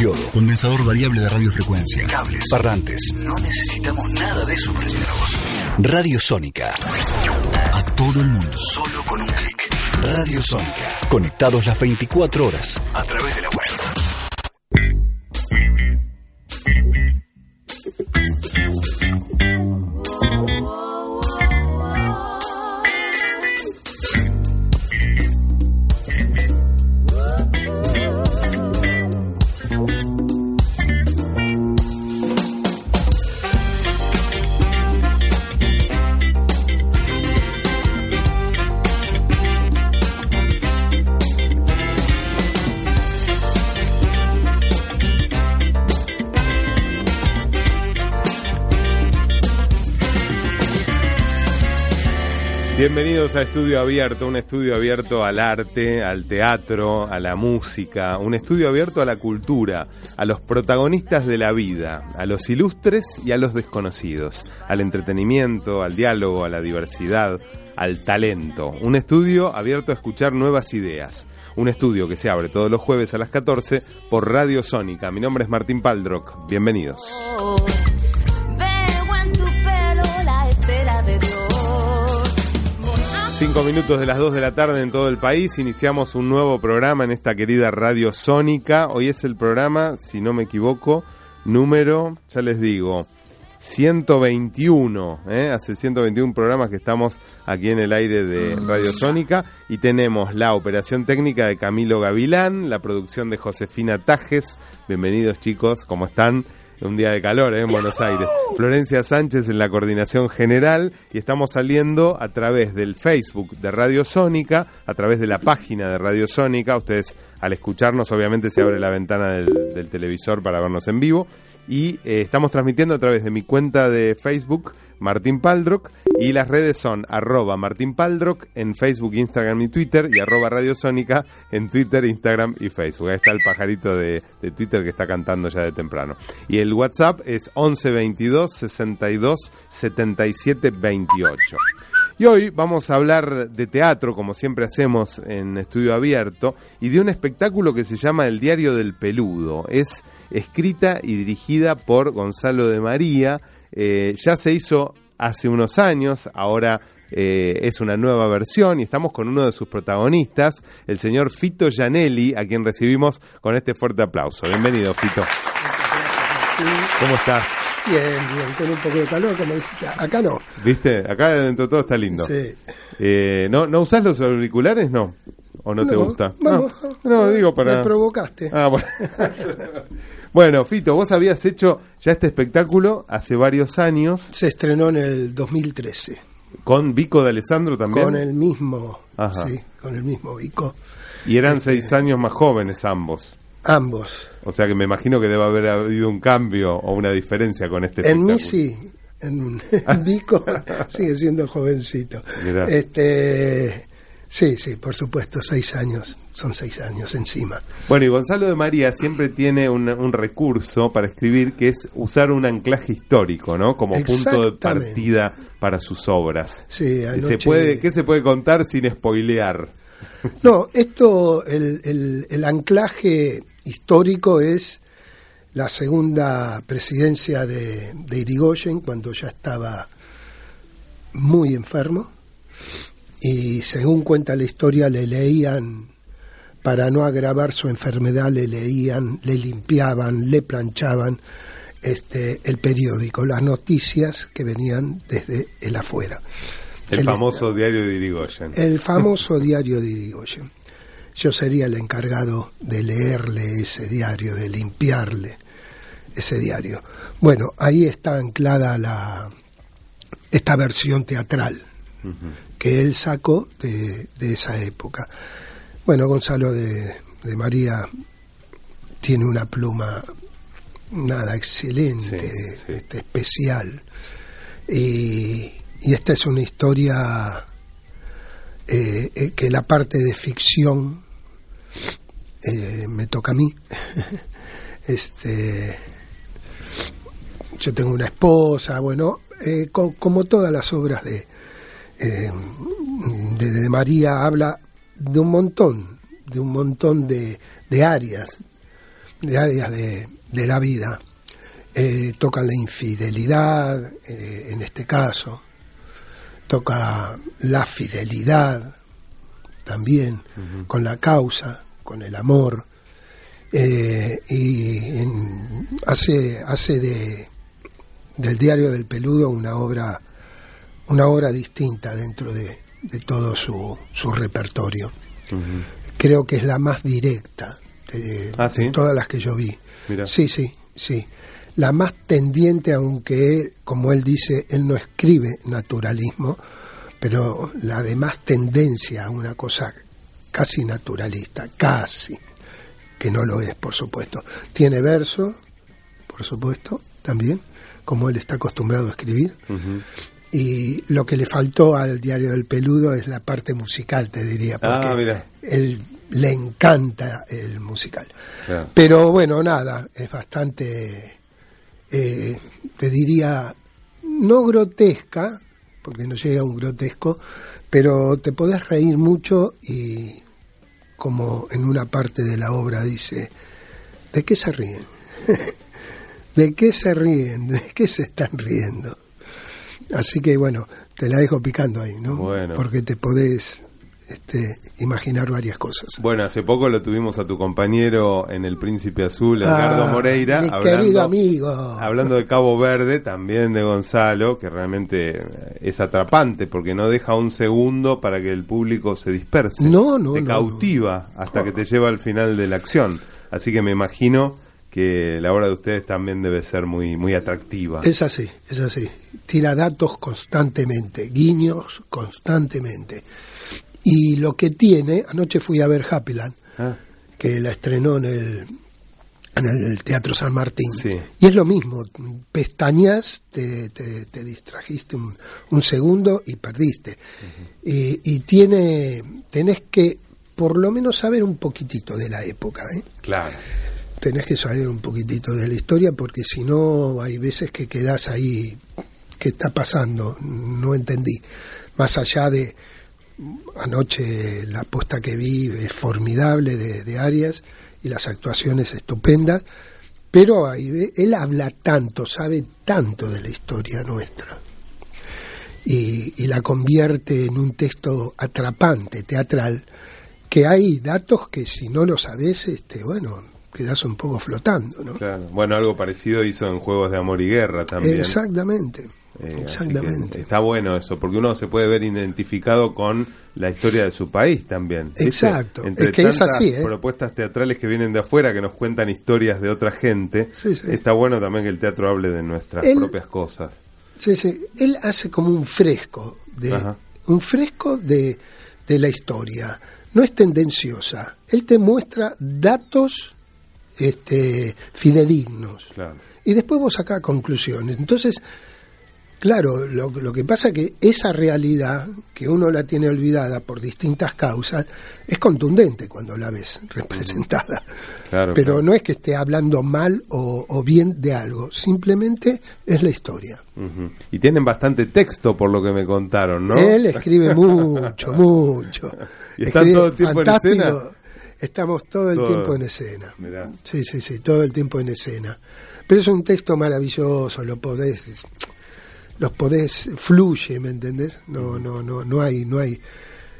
Diodo, condensador variable de radiofrecuencia. Cables. Parlantes. No necesitamos nada de eso para llegar a vos. Radio Sónica. A todo el mundo. Solo con un clic. Radio Sónica. Conectados las 24 horas. A través de la web. Bienvenidos a Estudio Abierto, un estudio abierto al arte, al teatro, a la música, un estudio abierto a la cultura, a los protagonistas de la vida, a los ilustres y a los desconocidos, al entretenimiento, al diálogo, a la diversidad, al talento. Un estudio abierto a escuchar nuevas ideas. Un estudio que se abre todos los jueves a las 14 por Radio Sónica. Mi nombre es Martín Paldrock. Bienvenidos. Cinco minutos de las 2 de la tarde en todo el país. Iniciamos un nuevo programa en esta querida Radio Sónica. Hoy es el programa, si no me equivoco, número, ya les digo, 121. ¿eh? Hace 121 programas que estamos aquí en el aire de Radio Sónica. Y tenemos la operación técnica de Camilo Gavilán, la producción de Josefina Tajes. Bienvenidos chicos, ¿cómo están? Un día de calor ¿eh? en Buenos Aires. Florencia Sánchez en la coordinación general y estamos saliendo a través del Facebook de Radio Sónica, a través de la página de Radio Sónica. Ustedes al escucharnos obviamente se abre la ventana del, televisor para vernos en vivo. Y eh, estamos transmitiendo a través de mi cuenta de Facebook, Martín Paldrock, y las redes son arroba Martín en Facebook, Instagram y Twitter, y arroba Radio Sónica en Twitter, Instagram y Facebook. Ahí está el pajarito de, de Twitter que está cantando ya de temprano. Y el WhatsApp es 11 22 62 77 28. Y hoy vamos a hablar de teatro, como siempre hacemos en Estudio Abierto, y de un espectáculo que se llama El Diario del Peludo. Es escrita y dirigida por Gonzalo de María. Eh, ya se hizo hace unos años, ahora eh, es una nueva versión y estamos con uno de sus protagonistas, el señor Fito Gianelli, a quien recibimos con este fuerte aplauso. Bienvenido, Fito. ¿Cómo estás? Bien, bien, con un poco de calor, como dijiste. Acá no. ¿Viste? Acá dentro de todo está lindo. Sí. Eh, ¿no, ¿No usás los auriculares? No. ¿O no, te gusta? Vamos, no, no, digo para... Me provocaste. Ah, bueno. bueno, Fito, vos habías hecho ya este espectáculo hace varios años Se estrenó en el 2013. con Vico de Alessandro también. Con el mismo. Ajá. Sí, con el mismo Vico. Y eran seis años más jóvenes ambos. Ambos. O sea que me imagino que debe haber habido un cambio o una diferencia con este En mí espectáculo. sí. En, en Vico sigue siendo jovencito. Mirá. Este. Sí, sí, por supuesto, seis años. Son seis años encima. Bueno, y Gonzalo de María siempre tiene un, un recurso para escribir que es usar un anclaje histórico, ¿no? Como punto de partida para sus obras. Sí, ¿Se anoche- puede, ¿Qué se puede contar sin spoilear? No, esto, el, el- el anclaje histórico es la segunda presidencia de, de Irigoyen, cuando ya estaba muy enfermo. Y según cuenta la historia, le leían, para no agravar su enfermedad, le leían, le limpiaban, le planchaban este, el periódico, las noticias que venían desde el afuera. El El- famoso diario de Irigoyen. el famoso diario de Irigoyen. Yo sería el encargado de leerle ese diario, de limpiarle ese diario. Bueno, ahí está anclada la esta versión teatral que él sacó de, de esa época. Bueno, Gonzalo de, de María tiene una pluma nada excelente, Sí, sí. este, especial. Y, y esta es una historia eh, eh, que la parte de ficción eh, me toca a mí. este, yo tengo una esposa, bueno, co- como todas las obras de, eh, de, de María habla de un montón, de un montón de, de áreas, de áreas de, de la vida. Eh, toca la infidelidad, eh, en este caso, toca la fidelidad también, con la causa, con el amor, eh, y en- hace, hace de, del diario del peludo una obra, una obra distinta dentro de, de todo su, su repertorio. Creo que es la más directa de, Ah, todas las que yo vi. Mira. Sí, sí, sí. La más tendiente, aunque, como él dice, él no escribe naturalismo, pero la de más tendencia a una cosa casi naturalista, casi, que no lo es, por supuesto. Tiene verso, por supuesto, también, como él está acostumbrado a escribir. Y lo que le faltó al diario del peludo es la parte musical, te diría, porque Ah, mira. él le encanta el musical. Pero bueno, nada, es bastante, eh, te diría, no grotesca, porque no llega a un grotesco, pero te podés reír mucho y como en una parte de la obra dice, ¿de qué se ríen? ¿De qué se ríen? ¿De qué se están riendo? Así que bueno, te la dejo picando ahí, ¿no? Bueno. Porque te podés este, imaginar varias cosas. Bueno, hace poco lo tuvimos a tu compañero en El Príncipe Azul, Edgardo Ah, Moreira, mi hablando, querido amigo. hablando de Cabo Verde, también de Gonzalo, que realmente es atrapante porque no deja un segundo para que el público se disperse. No, no, Te no, cautiva hasta que te lleva al final de la acción. Así que me imagino que la obra de ustedes también debe ser muy, muy atractiva. Es así, es así. Tira datos constantemente, guiños constantemente. Y lo que tiene, anoche fui a ver Happyland, Ah, que la estrenó en el, en el Teatro San Martín. Sí. Y es lo mismo, pestañas, te, te, te distrajiste un, un segundo y perdiste. y, y tiene, tenés que por lo menos saber un poquitito de la época, ¿eh? claro. Tenés que saber un poquitito de la historia porque si no hay veces que quedás ahí, ¿qué está pasando? No entendí. Más allá de anoche la apuesta que vi es formidable de, de Arias y las actuaciones estupendas, pero ahí él habla tanto, sabe tanto de la historia nuestra. Y, y la convierte en un texto atrapante, teatral, que hay datos que si no lo sabes, este, bueno, quedas un poco flotando, ¿no? Claro. Bueno, algo parecido hizo en Juegos de Amor y Guerra también. Exactamente, Eh, exactamente. está bueno eso, porque uno se puede ver identificado con la historia de su país también. ¿viste? Exacto, Entre es que es tantas así, ¿eh? propuestas teatrales que vienen de afuera, que nos cuentan historias de otra gente, Sí, sí. está bueno también que el teatro hable de nuestras propias cosas. Sí, sí, él hace como un fresco, de, Ajá. un fresco de, de la historia. No es tendenciosa, él te muestra datos este, fidedignos. Claro. y después vos sacás conclusiones. Entonces, claro, lo, lo que pasa que esa realidad, que uno la tiene olvidada por distintas causas, es contundente cuando la ves representada. Claro, Pero claro. no es que esté hablando mal o, o bien de algo, simplemente es la historia. Y tienen bastante texto por lo que me contaron, ¿no? Él escribe mucho, mucho. ¿Y están Escribe todo el tiempo en escena? Estamos todo el Todo. tiempo en escena. Mirá. Sí, sí, sí, todo el tiempo en escena. Pero es un texto maravilloso, lo podés, los podés, fluye, ¿me entendés? No, no, no, no hay, no hay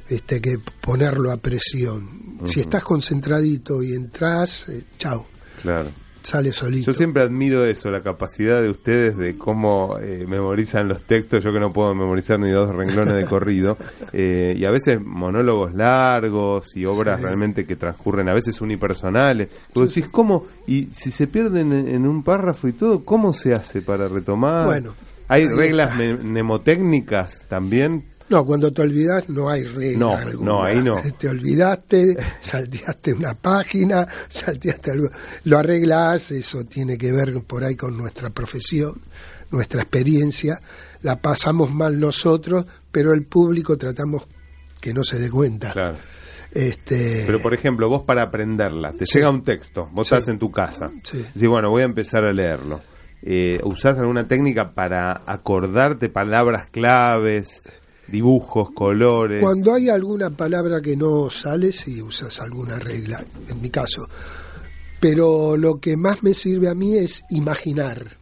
este que ponerlo a presión. Si estás concentradito y entras, eh, chao, Claro. Sale solito. Yo siempre admiro eso, la capacidad de ustedes de cómo eh, memorizan los textos. Yo que no puedo memorizar ni dos renglones de corrido. Eh, y a veces monólogos largos y obras realmente que transcurren, a veces unipersonales. Vos decís, ¿cómo? Y si se pierden en, en un párrafo y todo, ¿cómo se hace para retomar? Bueno, ¿Hay reglas mnemotécnicas también No, cuando te olvidas no hay regla No, alguna. no, ahí no. Te olvidaste, salteaste una página, salteaste algo. Lo arreglas, eso tiene que ver por ahí con nuestra profesión, nuestra experiencia. La pasamos mal nosotros, pero el público tratamos que no se dé cuenta. Claro. Este, Pero por ejemplo, vos para aprenderla, te Sí. llega un texto, vos Sí. estás en tu casa, Sí. decís, bueno, voy a empezar a leerlo. Eh, ¿Usás alguna técnica para acordarte palabras claves, dibujos, colores? Cuando hay alguna palabra que no sale, sí usas alguna regla, en mi caso. Pero lo que más me sirve a mí es imaginar,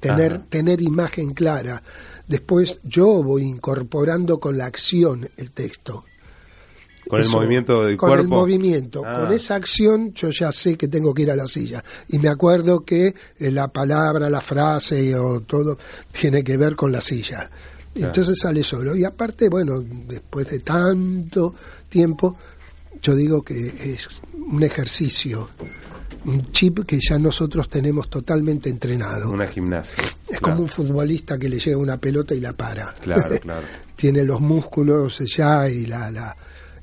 tener, Ajá. tener imagen clara. Después yo voy incorporando con la acción el texto. Con el movimiento del con cuerpo. el movimiento, Ah. con esa acción yo ya sé que tengo que ir a la silla y me acuerdo que eh, la palabra, la frase o todo tiene que ver con la silla. Entonces sale solo y aparte, bueno, después de tanto tiempo, yo digo que es un ejercicio, un chip que ya nosotros tenemos totalmente entrenado. Una gimnasia. Es claro. como un futbolista que le llega una pelota y la para. Claro, claro. Tiene los músculos ya y la, la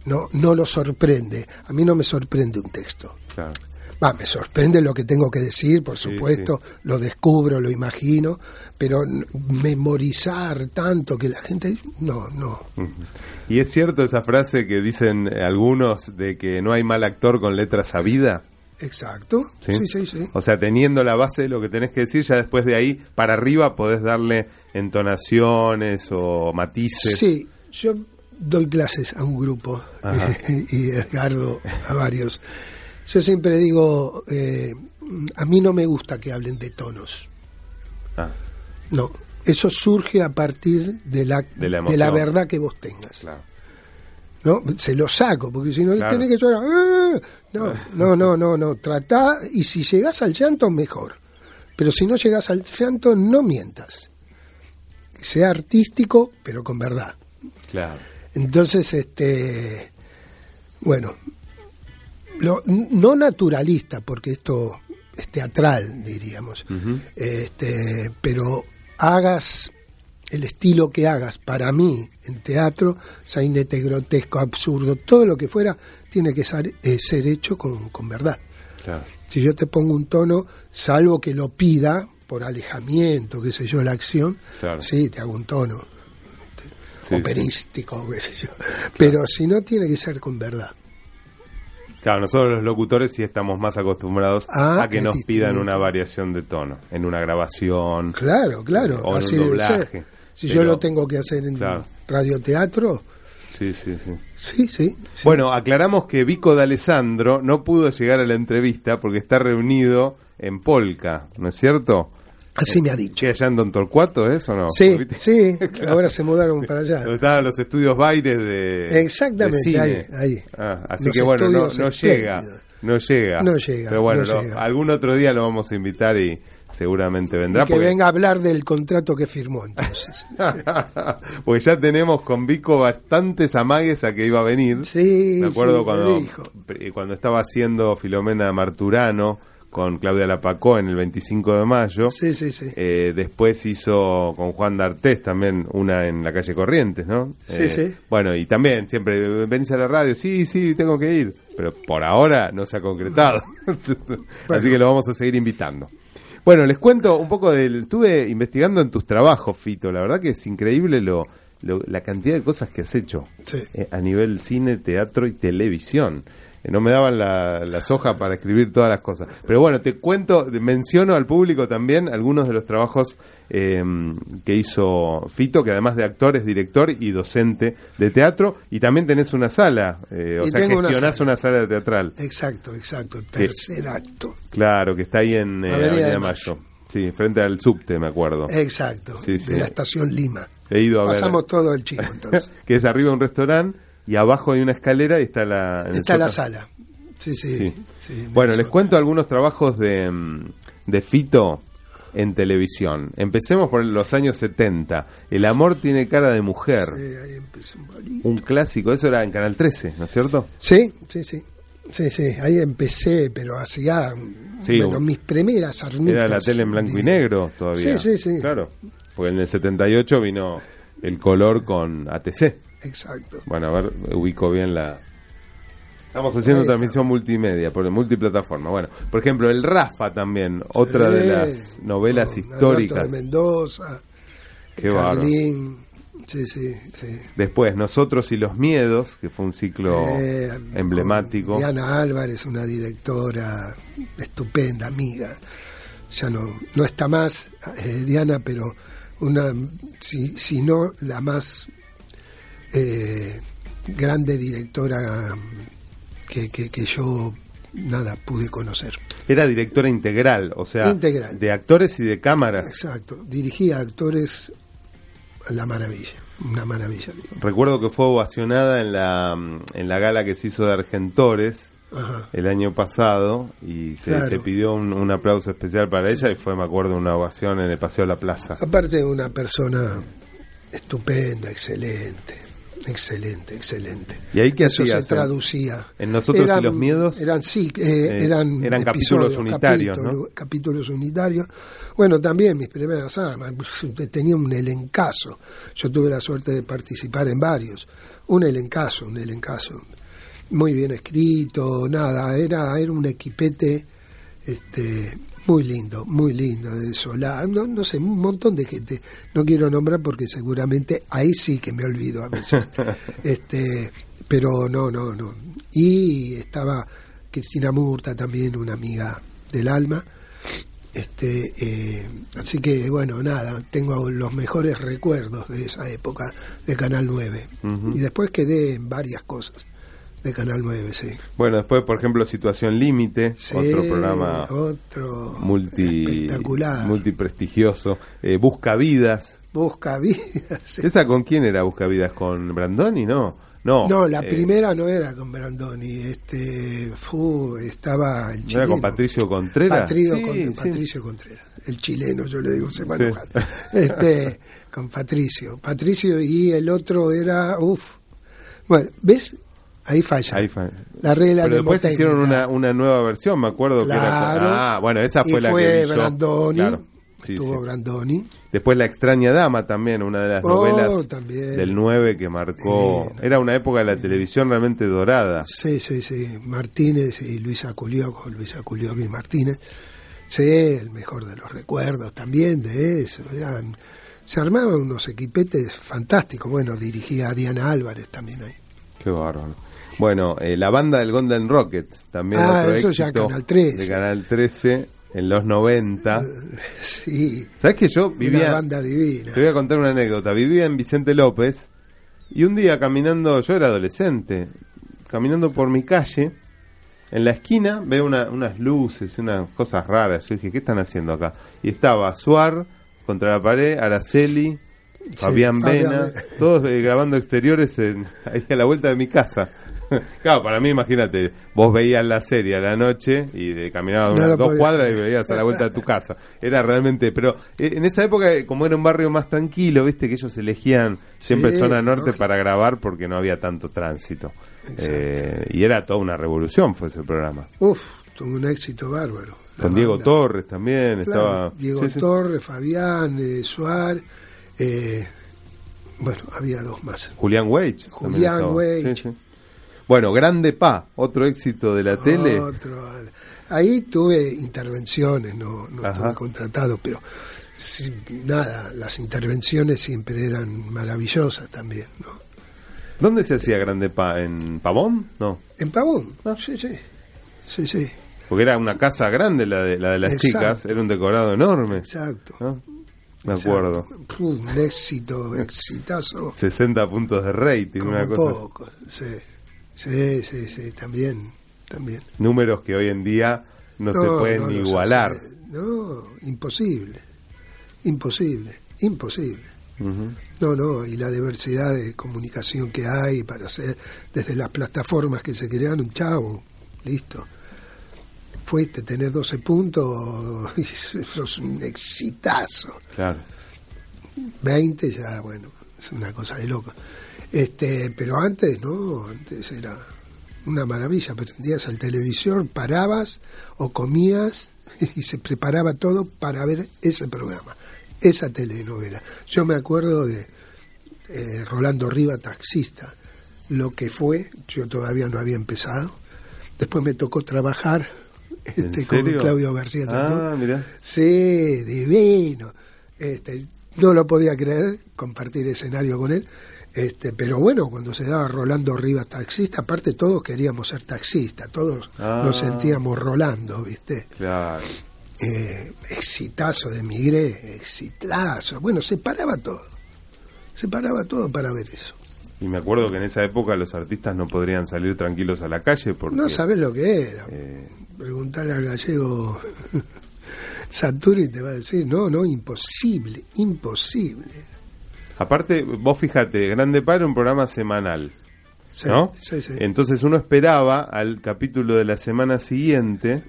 no, no lo sorprende. A mí no me sorprende un texto. Claro. Va, me sorprende lo que tengo que decir, por Sí, supuesto, lo descubro, lo imagino, pero memorizar tanto que la gente no, no. ¿Y es cierto esa frase que dicen algunos de que no hay mal actor con letra sabida? Exacto. ¿Sí? Sí, sí, sí. O sea, teniendo la base de lo que tenés que decir, ya después de ahí para arriba podés darle entonaciones o matices. Sí, yo doy clases a un grupo y Edgardo a varios. Yo siempre digo, eh, a mí no me gusta que hablen de tonos. Ah, No, eso surge a partir de la, De la de la emoción. verdad que vos tengas. claro. ¿no? Se lo saco, porque si no Claro. tenés que llorar. ¡ah! No, no, no, no, no. Tratá, y si llegás al llanto, mejor. Pero si no llegás al llanto, no mientas. Sea artístico, pero con verdad. Claro. Entonces, este, bueno, lo, no naturalista, porque esto es teatral, diríamos, este, pero hagas el estilo que hagas, para mí, en teatro, sainete, grotesco, absurdo, todo lo que fuera, tiene que ser, eh, ser hecho con, con verdad. Claro. Si yo te pongo un tono, salvo que lo pida, por alejamiento, qué sé yo, la acción, Claro. sí, te hago un tono Sí, operístico, qué sé yo. Pero si no, tiene que ser con verdad. Claro, nosotros los locutores sí estamos más acostumbrados Ah, a que nos pidan una variación de tono en una grabación. Claro, claro, O en así un debe doblaje. Si Pero- yo lo tengo que hacer en Claro. radioteatro, Sí, sí, sí. sí, sí. sí. Bueno, aclaramos que Vico de Alessandro no pudo llegar a la entrevista porque está reunido en Polka, ¿no es cierto? Así me ha dicho. ¿Qué allá en Don Torcuato es o no? Sí, sí, ahora se mudaron para allá. Donde estaban los estudios Baires de, Exactamente, de cine. ahí, ahí. Ah, así Los que bueno, no, no llega, no llega. No llega, Pero bueno, no lo- llega. algún otro día lo vamos a invitar y seguramente vendrá. Y que porque- venga a hablar del contrato que firmó entonces. Porque ya tenemos con Vico bastantes amagues a que iba a venir. Sí, Me acuerdo sí, cuando, cuando estaba haciendo Filomena Marturano con Claudia Lapacó en el 25 de mayo. Sí, sí, sí. Eh, después hizo con Juan D'Artés también una en la calle Corrientes, ¿no? Sí, Eh, sí. Bueno, y también siempre, venís a la radio, sí, sí, tengo que ir. Pero por ahora no se ha concretado. Así que lo vamos a seguir invitando. Bueno, les cuento un poco del... Estuve investigando en tus trabajos, Fito. La verdad que es increíble lo, lo- la cantidad de cosas que has hecho Sí. eh, a nivel cine, teatro y televisión. Eh, no me daban la- las hojas para escribir todas las cosas. Pero bueno, te cuento, menciono al público también algunos de los trabajos eh, que hizo Fito, que además de actor es director y docente de teatro. Y también tenés una sala, eh, o sea, tengo una gestionás sala. una sala teatral. Exacto, exacto. Tercer acto. Claro, que está ahí en eh, Avenida de Mayo. Sí, frente al subte, me acuerdo. Exacto. Sí, sí. De la estación Lima. He ido a ver. Pasamos todo el chico entonces. que es arriba un restaurante y abajo hay una escalera y está la... Está la sala. Sí, sí. Sí. sí, Bueno, les cuento algunos trabajos de, mm, de Fito en televisión. Empecemos por los años 70. El amor tiene cara de mujer. Sí, ahí empezó un. Un clásico, eso era en Canal 13, ¿no es cierto? Sí, sí, sí. Sí, sí, ahí empecé, pero hacía Sí, bueno, mis primeras armitas. Era la tele en blanco y de- negro todavía. Sí, sí, sí. Claro, porque en el 78 vino el color con ATC. Exacto. Bueno, a ver, ubico bien la... Estamos haciendo transmisión multimedia, por multiplataforma. Bueno, por ejemplo, el Rafa también, otra de las novelas históricas. de Mendoza, Qué. Carlín, sí, sí, sí. Después, Nosotros y los Miedos, que fue un ciclo Eh, emblemático. Diana Álvarez, una directora estupenda, amiga. Ya no, no está más eh, Diana, pero una, si, si no la más eh, grande directora que, que, que yo nada pude conocer. Era directora integral, o sea, Integral. de actores y de cámara. Exacto, dirigía actores a la maravilla, una maravilla. digo. Recuerdo que fue ovacionada en la, en la gala que se hizo de Argentores Ajá. el año pasado y se, Claro. se pidió un, un aplauso especial para ella y fue, me acuerdo, una ovación en el Paseo de la Plaza. Aparte una persona estupenda, excelente, excelente, excelente. ¿Y ahí qué Eso se traducía. ¿En Nosotros y los Miedos? Eran, sí, eh, Eh, eran, eran capítulos unitarios, capítulos, ¿no? capítulos unitarios. Bueno, también mis primeras armas, tenía un elencazo. Yo tuve la suerte de participar en varios. Un elencazo, un elencazo. Muy bien escrito, nada, era, era un equipete este muy lindo, muy lindo de Solá, no, no sé, un montón de gente, no quiero nombrar porque seguramente ahí sí que me olvido a veces, este, pero no, no, no. Y estaba Cristina Murta también, una amiga del alma, este, eh, así que bueno, nada, tengo los mejores recuerdos de esa época de Canal 9 Ujú. y después quedé en varias cosas de Canal 9, sí. Bueno, después, por ejemplo, Situación Límite, Sí, otro programa otro multi, espectacular. multiprestigioso. Eh, Busca Vidas. Busca vida. sí. ¿Esa con quién era Busca Vidas? ¿Con Brandoni? No. No, No, la eh, primera no era con Brandoni, este, fu, estaba el ¿No chileno. era con Patricio Contreras? Patricio, Sí, con-. Patricio Contreras, el chileno, yo le digo, se va a Sí. enojar. Este, con Patricio. Patricio y el otro era, uff. Bueno, ¿ves? Ahí falla. Ahí fue. La regla Pero después hicieron una, una nueva versión, me acuerdo que era. Claro. Ah, bueno, esa fue y la fue que yo. Brandoni, Claro. Sí, estuvo sí. Brandoni. Después La extraña dama también, una de las Oh, novelas también. del 9 que marcó. Era una época de la televisión realmente dorada. Sí, sí, sí. Martínez y Luisa Culioco, Luisa Culioco y Martínez. Sí, el mejor de los recuerdos también de eso. Eran, se armaban unos equipetes fantásticos. Bueno, dirigía a Diana Álvarez también ahí. Qué bárbaro. Bueno, eh, la banda del Golden Rocket, también Ah, otro eso ya éxito Canal 13. de Canal 13 en los 90. Sí, ¿Sabes que yo una vivía... banda divina. Te voy a contar una anécdota. Vivía en Vicente López y un día caminando, yo era adolescente, caminando por mi calle, en la esquina veo una- unas luces, unas cosas raras. Yo dije, ¿qué están haciendo acá? Y estaba Suar contra la pared, Araceli, Fabián Vena. todos eh, grabando exteriores en, ahí a la vuelta de mi casa. Claro, para mí, imagínate, vos veías la serie a la noche y de, caminabas No unas lo dos cuadras y veías a la vuelta de tu casa. Era realmente, pero eh, en esa época, eh, como era un barrio más tranquilo, viste que ellos elegían siempre Sí, zona norte lógico. para grabar porque no había tanto tránsito. Eh, y era toda una revolución fue ese programa. Uf, tuvo un éxito bárbaro. Con Diego banda. Torres también Claro, estaba. Diego sí, sí. Torres, Fabián, eh, Suar, eh, bueno, había dos más. Julián Weich. Julián. Weich. Sí. Bueno, Grande Pa, otro éxito de la tele. Ahí tuve intervenciones, no, no estuve contratado, pero sí, nada, las intervenciones siempre eran maravillosas también, ¿no? ¿Dónde se hacía Grande Pa? ¿En Pavón? No, En Pavón, Ah. sí, sí, sí, sí, porque era una casa grande la de, la de las Exacto. chicas, era un decorado enorme. exacto. ¿no? Me acuerdo. Un éxito, exitazo, 60 puntos de rating, como una cosa. pocos, sí, sí, sí, sí, también, también. Números que hoy en día no, se pueden no igualar. hace- No, imposible, imposible, imposible. No, no, y la diversidad de comunicación que hay para hacer desde las plataformas que se crearon, chau, listo. Fuiste, tenés 12 puntos, y sos un exitazo. Claro. 20 ya, bueno, es una cosa de loco. Este, pero antes no, antes era una maravilla, prendías el televisor, parabas o comías y se preparaba todo para ver ese programa, esa telenovela. Yo me acuerdo de eh, Rolando Riva, taxista. Lo que fue, yo todavía no había empezado. Después me tocó trabajar ¿En este, con? Claudio García. Ah, mirá. Sí, divino. Este, no lo podía creer, compartir escenario con él. Este, pero bueno, cuando se daba Rolando Rivas taxista, aparte todos queríamos ser taxistas, todos Ah. nos sentíamos Rolando, ¿viste? Claro. Eh, exitazo de Migré, exitazo. Bueno, se paraba todo. Se paraba todo para ver eso. Y me acuerdo que en esa época los artistas no podrían salir tranquilos a la calle porque... No sabés lo que era. eh, Preguntarle al gallego Santuri te va a decir, no, no, imposible, imposible. Aparte, vos fíjate, Grande Padre un programa semanal, Sí, ¿no? sí, sí, Entonces uno esperaba al capítulo de la semana siguiente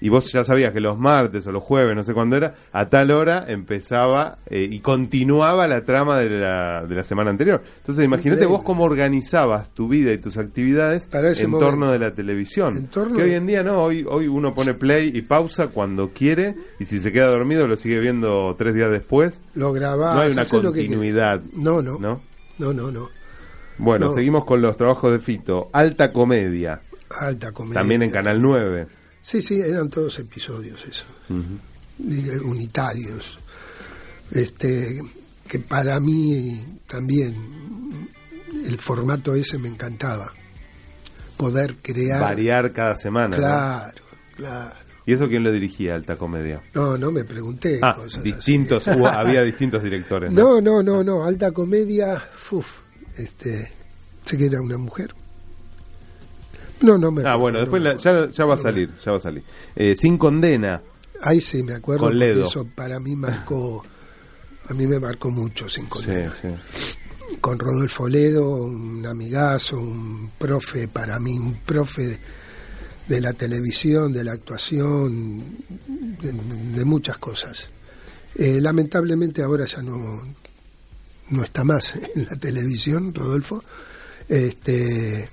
y vos ya sabías que los martes o los jueves, no sé cuándo era, a tal hora empezaba eh, y continuaba la trama de la, de la semana anterior. Entonces imagínate vos cómo organizabas tu vida y tus actividades Para en momento. torno de la televisión. Torno que hoy en día no, hoy, hoy uno pone play y pausa cuando quiere y si se queda dormido lo sigue viendo tres días después. Lo grabás. no hay una hacés lo que continuidad. no, ¿no? no, no, no. Bueno, No. seguimos con los trabajos de Fito. Alta Comedia, Alta comedia. también en Canal 9. Sí, sí, eran todos episodios eso. Eh, Unitarios. Este, que para mí también el formato ese me encantaba. Poder crear. Variar cada semana. ¿no? Claro, claro. ¿Y eso quién lo dirigía, Alta Comedia? No, no me pregunté Ah, cosas distintos, hubo- había distintos directores. así. No, no, no, no. Alta comedia, uf, este, sé que era una mujer. No, no me Ah, acuerdo, bueno, no después la- ya, ya va a salir, ya va a salir. Eh, Sin condena, Ahí sí me acuerdo. Con Ledo. Eso para mí marcó, a mí me marcó mucho sin sí, condena. sí. Con Rodolfo Ledo, un amigazo, un profe para mí, un profe de, de la televisión, de la actuación, de, de muchas cosas. Eh, lamentablemente ahora ya no, no está más en la televisión, Rodolfo. Este,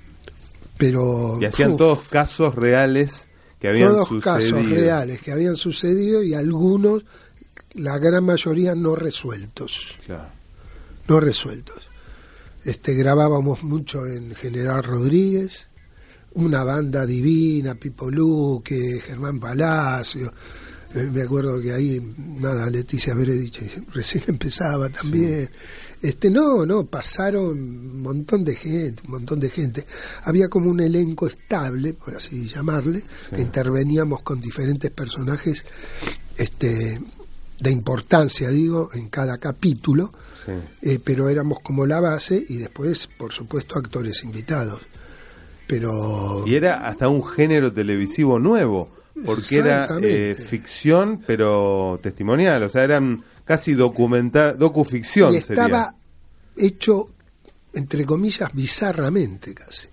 pero Y hacían uf, todos casos reales que habían todos sucedido. casos reales que habían sucedido y algunos, la gran mayoría no resueltos, Claro. no resueltos. Este grabábamos mucho en General Rodríguez, una banda divina, Pipo Luque, Germán Palacio. Eh, Me acuerdo que ahí, nada, Leticia Berediche recién empezaba también. Este, no, no, pasaron un montón de gente, un montón de gente. Había como un elenco estable, por así llamarle, que interveníamos con diferentes personajes, este, de importancia, digo, en cada capítulo, Sí. eh, pero éramos como la base y después, por supuesto, actores invitados. Pero Y era hasta un género televisivo nuevo, porque era eh, ficción, pero testimonial, o sea, eran casi documental, docuficción y estaba sería. hecho, entre comillas, bizarramente casi.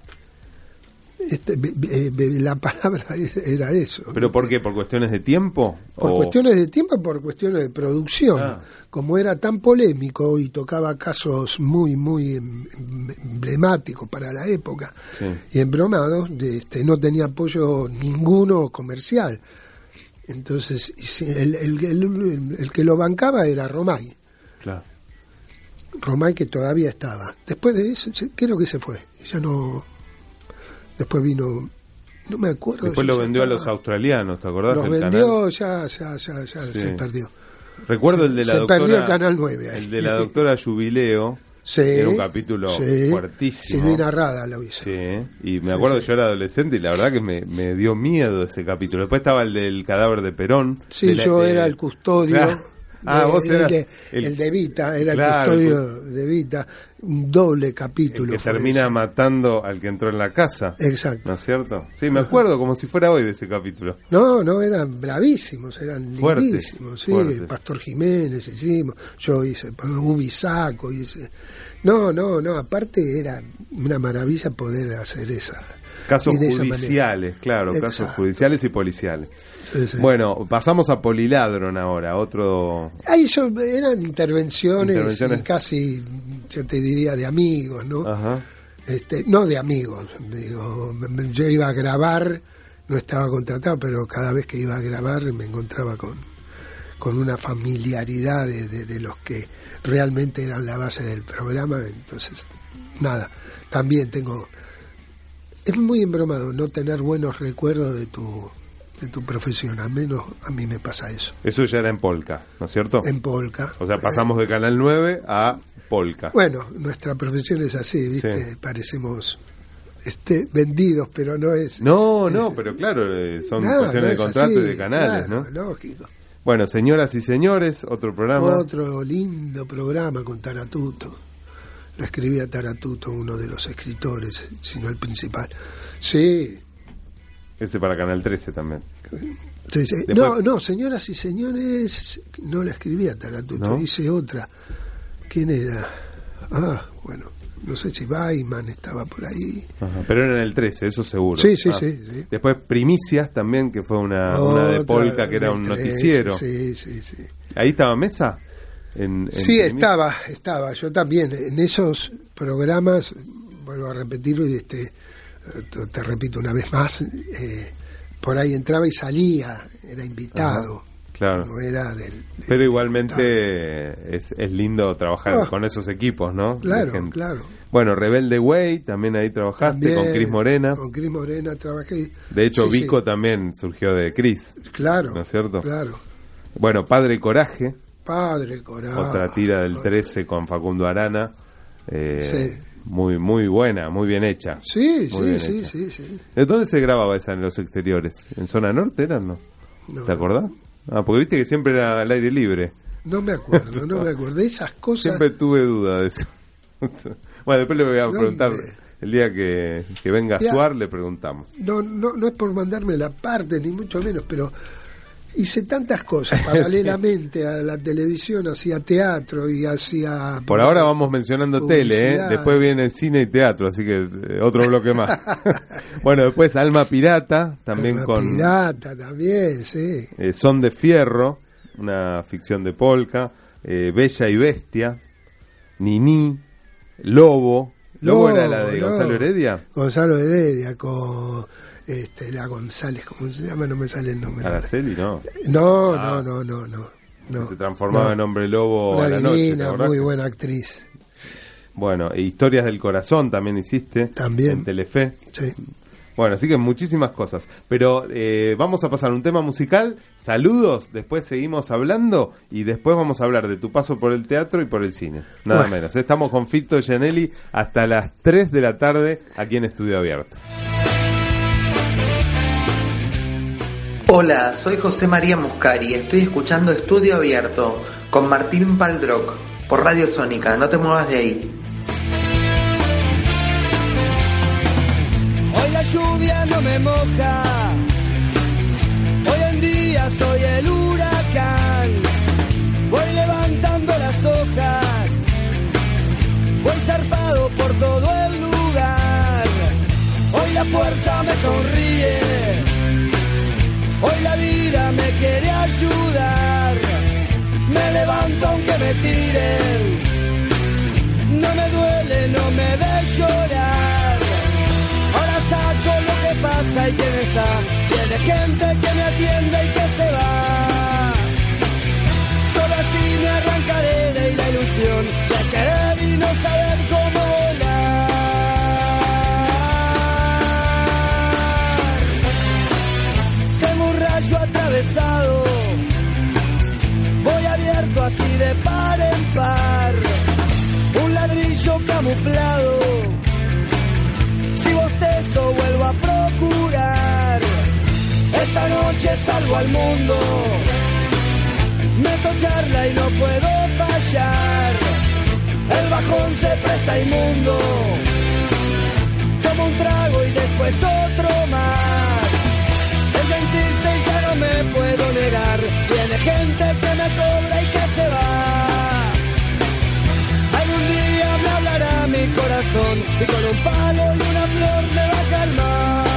Este, be- be- be- la palabra era eso. ¿Pero por qué? ¿Por cuestiones de tiempo? Por ¿O- cuestiones de tiempo, por cuestiones de producción. Ah. Como era tan polémico y tocaba casos muy, muy em- em- emblemáticos para la época Sí. y embromados, este, no tenía apoyo ninguno comercial. Entonces, el, el- el- el que lo bancaba era Romay. Claro. Romay que todavía estaba. Después de eso, creo que se fue. Ya no. Después vino. No me acuerdo. Después lo vendió a los australianos, ¿te acordás? Los vendió, ya, ya, ya, ya Sí. se perdió. Recuerdo el de la Se doctora. perdió el Canal 9 ahí. El de la doctora Jubileo. Sí, Era un capítulo sí. fuertísimo. Silvina Rada lo hizo. Sí, y me acuerdo yo era adolescente y la verdad que me, me dio miedo ese capítulo. Después estaba el del cadáver de Perón. Sí, de la- yo de- era el custodio. Claro. Ah, de- vos el eras de, el- el de Vita, era Claro, el custodio de Vita. Un doble El capítulo. que termina ese. matando al que entró en la casa. Exacto. ¿No es cierto? Sí, me acuerdo como si fuera hoy de ese capítulo. No, no, eran bravísimos, eran Fuertes, lindísimos. Sí, fuertes. Pastor Jiménez hicimos, yo hice, Ubisaco hice. No, no, no, aparte era una maravilla poder hacer esa. Casos judiciales, claro, casos judiciales y policiales. Sí, sí. Bueno, pasamos a Poliladron ahora, otro... Ahí yo, eran intervenciones, casi, yo te diría, de amigos, ¿no? Ajá. Este, no de amigos, digo, yo iba a grabar, no estaba contratado, pero cada vez que iba a grabar me encontraba con, con una familiaridad de, de- de los que realmente eran la base del programa. Entonces, nada, también tengo... Es muy embromado no tener buenos recuerdos de tu, de tu profesión, al menos a mí me pasa eso. Eso ya era en Polka, ¿no es cierto? En Polka. O sea, pasamos de Canal 9 a Polka. Bueno, nuestra profesión es así, ¿viste? Sí. Parecemos este, vendidos, pero no es. No, no, pero claro, eh, son Nada, cuestiones no de contrato así, y de canales, claro, ¿no? Lógico. Bueno, señoras y señores, otro programa. Otro lindo programa con Taratuto. Lo escribía Taratuto, uno de los escritores, sino el principal. Sí, Ese para Canal 13 también. sí, sí. Después- No, no, señoras y señores, no la escribía Taratuto, ¿No? dice otra. ¿Quién era? Ah, bueno, no sé si Baiman estaba por ahí. Ajá, Pero era en el 13, eso seguro. Sí, sí, Ah. sí, sí. Después Primicias también, que fue una, una de Polka, que era un noticiero. Sí, sí, sí. ¿Ahí estaba Mesa? En, en Sí, estaba, estaba. Yo también en esos programas, vuelvo a repetirlo y este, te, te repito una vez más, eh, por ahí entraba y salía, era invitado. claro. No era del. del- Pero igualmente eh, es, es lindo trabajar Ah. con esos equipos, ¿no? Claro, claro. Bueno, Rebelde Way, también ahí trabajaste con Cris Morena. Con Cris Morena trabajé. De hecho, Sí, sí, Vico también surgió de Cris. Claro. ¿no es cierto? Claro. Bueno, Padre Coraje, Padre Corazón. otra tira del 13 con Facundo Arana. eh, Sí. Muy, muy buena, muy bien hecha. Sí, sí, bien sí, hecha. sí, sí. ¿De dónde se grababa esa en los exteriores? ¿En zona norte eran, no? No, ¿Te acordás? Ah, porque viste que siempre era al aire libre. no me acuerdo, no me acuerdo. Esas cosas. Siempre tuve duda de eso. bueno, después le voy a ¿Dónde? preguntar, el día que, que venga Ya. Suar, le preguntamos. no, no, no es por mandarme la parte, ni mucho menos, pero hice tantas cosas paralelamente a la televisión, hacía teatro y hacía... Por ahora vamos mencionando tele, ¿eh? Después viene cine y teatro, así que eh, otro bloque más. bueno, después Alma Pirata, también Alma con Pirata también, sí. eh, Son de Fierro, una ficción de Polka, eh, Bella y Bestia, Nini, Lobo. Lobo, era la de Lobo. Gonzalo Heredia. Gonzalo Heredia con este, la González, ¿cómo se llama? No me sale el nombre. Araceli, no. No, Ah. no, no, no, no. no. se transformaba No. en hombre lobo Una a la noche. ¿te divina, muy buena actriz. Bueno, e Historias del Corazón también hiciste. También. En Telefe. Sí. Bueno, así que muchísimas cosas. Pero eh, vamos a pasar a un tema musical. Saludos, después seguimos hablando y después vamos a hablar de tu paso por el teatro y por el cine. Nada Bueno. menos. Estamos con Fito Gianelli hasta las 3 de la tarde aquí en Estudio Abierto. Hola, soy José María Muscari, estoy escuchando Estudio Abierto con Martín Paldroc por Radio Sónica, no te muevas de ahí. Hoy la lluvia no me moja. Hoy en día soy el huracán. Voy levantando las hojas. Voy zarpado por todo el lugar. Hoy la fuerza me sonríe. Hoy la vida me quiere ayudar. Me levanto aunque me tiren. No me duele, no me ve llorar. Ahora saco lo que pasa y quién está. Tiene gente que me atiende de par en par. Un ladrillo camuflado. Si bostezo vuelvo a procurar. Esta noche salgo al mundo. Meto charla y no puedo fallar. El bajón se presta inmundo. Tomo un trago y después otro más. Ella insiste y ya no me puedo negar. Tiene gente corazón y con un palo y una flor me va a calmar.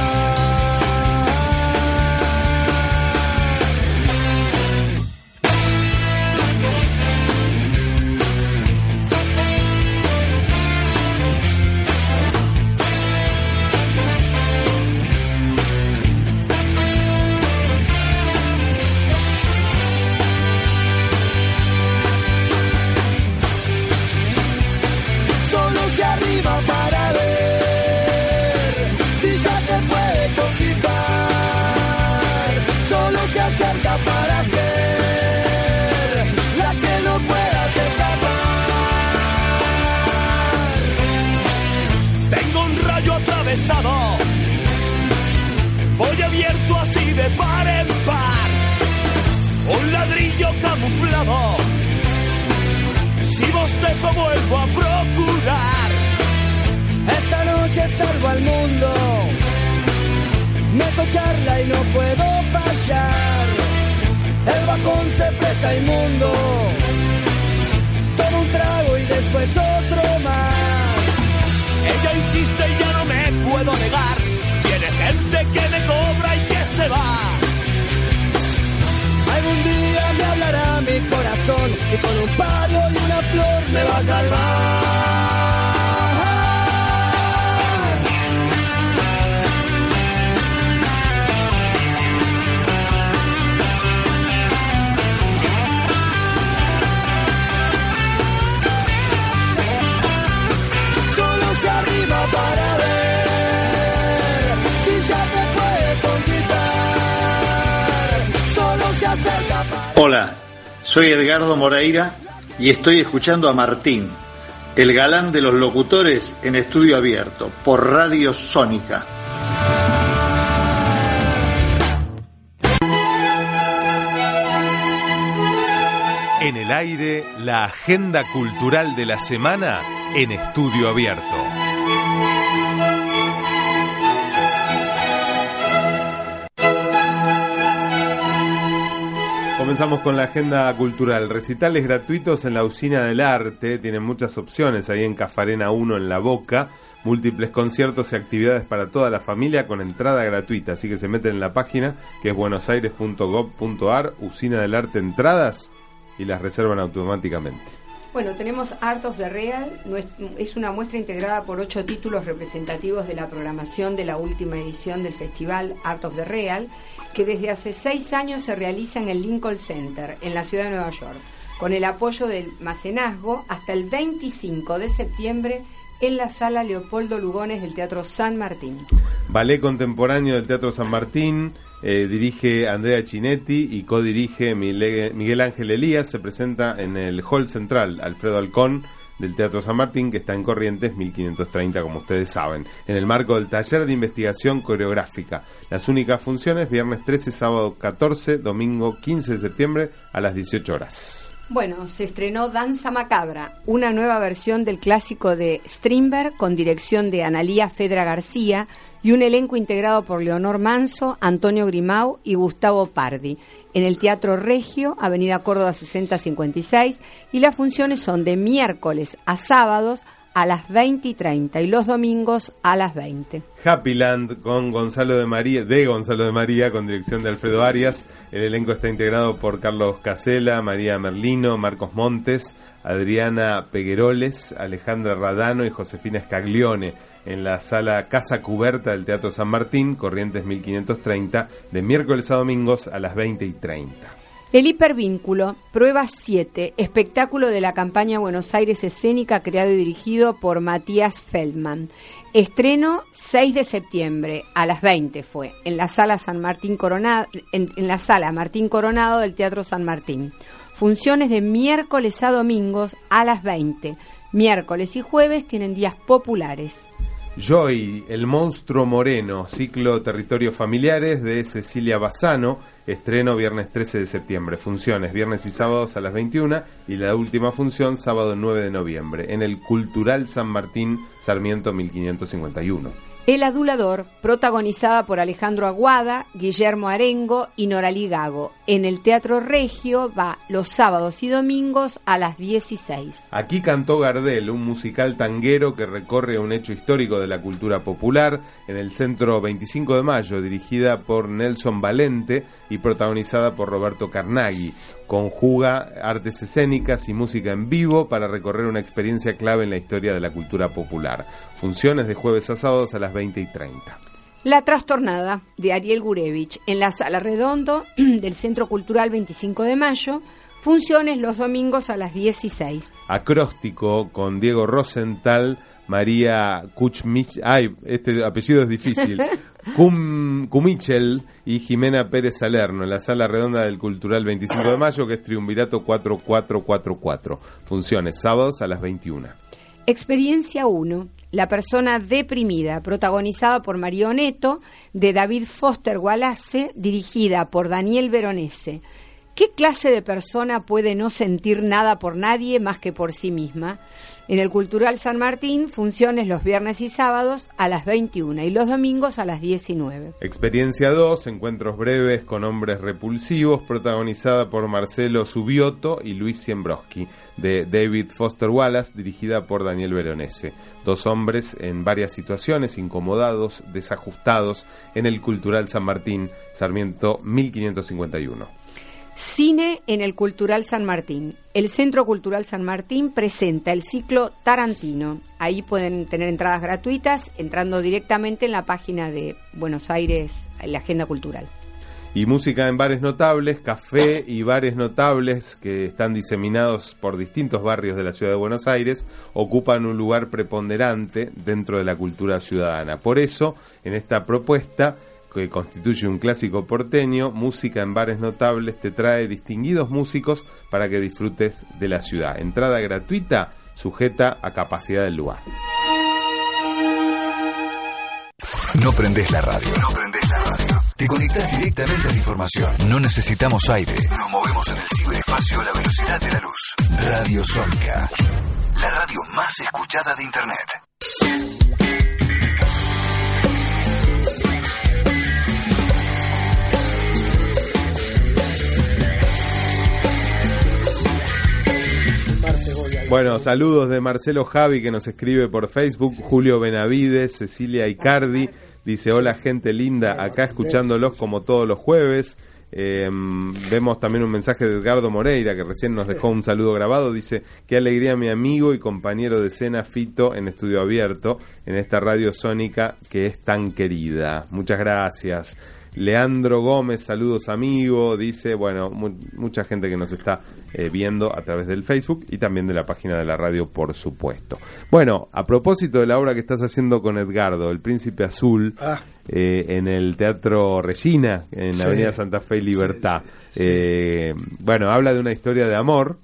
Un ladrillo camuflado. Si bostezo vuelvo a procurar. Esta noche salvo al mundo. Meto charla y no puedo fallar. El bajón se presta inmundo. Tomo un trago y después otro más. Ella insiste y ya no me puedo negar. Tiene gente que me cobra y que se va. Algún día me hablará mi corazón y con un palo y una flor me va a calmar. Hola, soy Edgardo Moreira y estoy escuchando a Martín, el galán de los locutores en estudio abierto, por Radio Sónica. En el aire, la agenda cultural de la semana en estudio abierto. Comenzamos con la agenda cultural. Recitales gratuitos en la Usina del Arte. Tienen muchas opciones ahí en Cafarena 1 en La Boca. Múltiples conciertos y actividades para toda la familia con entrada gratuita. Así que se meten en la página que es buenosaires.gov.ar, Usina del Arte Entradas y las reservan automáticamente. Bueno, tenemos Art of the Real, es una muestra integrada por ocho títulos representativos de la programación de la última edición del festival Art of the Real, que desde hace seis años se realiza en el Lincoln Center, en la ciudad de Nueva York, con el apoyo del Macenazgo hasta el 25 de septiembre en la sala Leopoldo Lugones del Teatro San Martín. Ballet Contemporáneo del Teatro San Martín, eh, dirige Andrea Chinetti y codirige Miguel Ángel Elías. Se presenta en el Hall Central Alfredo Alcón del Teatro San Martín, que está en Corrientes 1530, como ustedes saben, en el marco del taller de investigación coreográfica. Las únicas funciones, viernes 13, sábado 14, domingo 15 de septiembre a las 18 horas. Bueno, se estrenó Danza Macabra, una nueva versión del clásico de Strindberg con dirección de Analía Fedra García y un elenco integrado por Leonor Manso, Antonio Grimau y Gustavo Pardi, en el Teatro Regio, Avenida Córdoba 6056, y las funciones son de miércoles a sábados a las 20 y 30 y los domingos a las 20. Happyland con Gonzalo de María, de Gonzalo de María, con dirección de Alfredo Arias. El elenco está integrado por Carlos Casela, María Merlino, Marcos Montes, Adriana Pegueroles, Alejandra Radano y Josefina Scaglione en la sala Casa Cuberta del Teatro San Martín, Corrientes 1530, de miércoles a domingos a las 20 y 30. El hipervínculo, prueba 7, espectáculo de la campaña Buenos Aires Escénica creado y dirigido por Matías Feldman. Estreno 6 de septiembre a las 20 fue en la sala San Martín Coronado en, en la sala Martín Coronado del Teatro San Martín. Funciones de miércoles a domingos a las 20. Miércoles y jueves tienen días populares. Joy, el monstruo moreno, ciclo Territorios Familiares de Cecilia Bassano, estreno viernes 13 de septiembre, funciones viernes y sábados a las 21 y la última función sábado 9 de noviembre en el Cultural San Martín Sarmiento 1551. El adulador, protagonizada por Alejandro Aguada, Guillermo Arengo y Noralí Gago. En el Teatro Regio va los sábados y domingos a las 16. Aquí cantó Gardel, un musical tanguero que recorre un hecho histórico de la cultura popular en el Centro 25 de Mayo, dirigida por Nelson Valente y protagonizada por Roberto Carnaghi. Conjuga artes escénicas y música en vivo para recorrer una experiencia clave en la historia de la cultura popular. Funciones de jueves a sábados a las 20 y 30. La Trastornada, de Ariel Gurevich, en la Sala Redondo del Centro Cultural 25 de Mayo. Funciones los domingos a las 16. Acróstico con Diego Rosenthal, María Kuchmich, ay, este apellido es difícil, Cum, Kumichel y Jimena Pérez Salerno en la sala redonda del Cultural 25 de Mayo, que es Triunvirato 4444. Funciones sábados a las 21. Experiencia 1. La persona deprimida, protagonizada por Mario Neto, de David Foster Wallace, dirigida por Daniel Veronese. ¿Qué clase de persona puede no sentir nada por nadie más que por sí misma? En el Cultural San Martín, funciones los viernes y sábados a las 21 y los domingos a las 19. Experiencia 2, encuentros breves con hombres repulsivos, protagonizada por Marcelo Subioto y Luis Siembroski, de David Foster Wallace, dirigida por Daniel Veronese. Dos hombres en varias situaciones, incomodados, desajustados, en el Cultural San Martín, Sarmiento 1551. Cine en el Cultural San Martín. El Centro Cultural San Martín presenta el ciclo Tarantino. Ahí pueden tener entradas gratuitas entrando directamente en la página de Buenos Aires, la Agenda Cultural. Y música en bares notables, café y bares notables que están diseminados por distintos barrios de la ciudad de Buenos Aires ocupan un lugar preponderante dentro de la cultura ciudadana. Por eso, en esta propuesta que constituye un clásico porteño, Música en Bares Notables te trae distinguidos músicos para que disfrutes de la ciudad. Entrada gratuita, sujeta a capacidad del lugar. No prendes la radio. No prendes la radio. Te conectas directamente a la información. No necesitamos aire. Nos movemos en el ciberespacio a la velocidad de la luz. Radio Sónica. La radio más escuchada de Internet. Bueno, saludos de Marcelo Javi que nos escribe por Facebook, Julio Benavides, Cecilia Icardi, dice hola gente linda, acá escuchándolos como todos los jueves. Eh, vemos también un mensaje de Edgardo Moreira que recién nos dejó un saludo grabado. Dice, qué alegría mi amigo y compañero de cena Fito en estudio abierto en esta radio sónica que es tan querida. Muchas gracias. Leandro Gómez, saludos amigo, dice, bueno, mu- mucha gente que nos está eh, viendo a través del Facebook y también de la página de la radio, por supuesto. Bueno, a propósito de la obra que estás haciendo con Edgardo, El Príncipe Azul, Ah. eh, en el Teatro Regina, en Sí. Avenida Santa Fe y Libertad. Eh, bueno, habla de una historia de amor,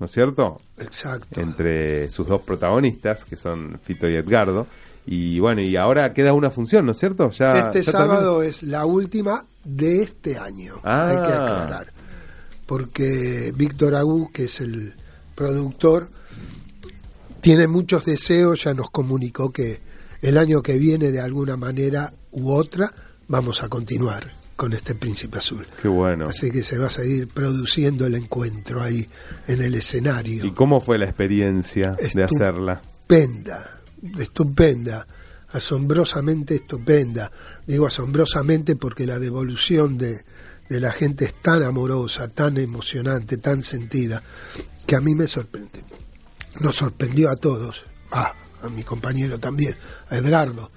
¿no es cierto? Exacto. Entre sus dos protagonistas, que son Fito y Edgardo. Y bueno, y ahora queda una función, ¿no es cierto? Ya, este ya sábado es la última de este año, Ah. hay que aclarar. Porque Víctor Agú, que es el productor, tiene muchos deseos, ya nos comunicó que el año que viene, de alguna manera u otra, vamos a continuar con este Príncipe Azul. Qué bueno. Así que se va a seguir produciendo el encuentro ahí en el escenario. ¿Y cómo fue la experiencia de hacerla? estupenda, estupenda, asombrosamente estupenda. Digo asombrosamente porque la devolución de, de la gente es tan amorosa, tan emocionante, tan sentida, que a mí me sorprende. Nos sorprendió a todos, ah, a mi compañero también, a Edgardo.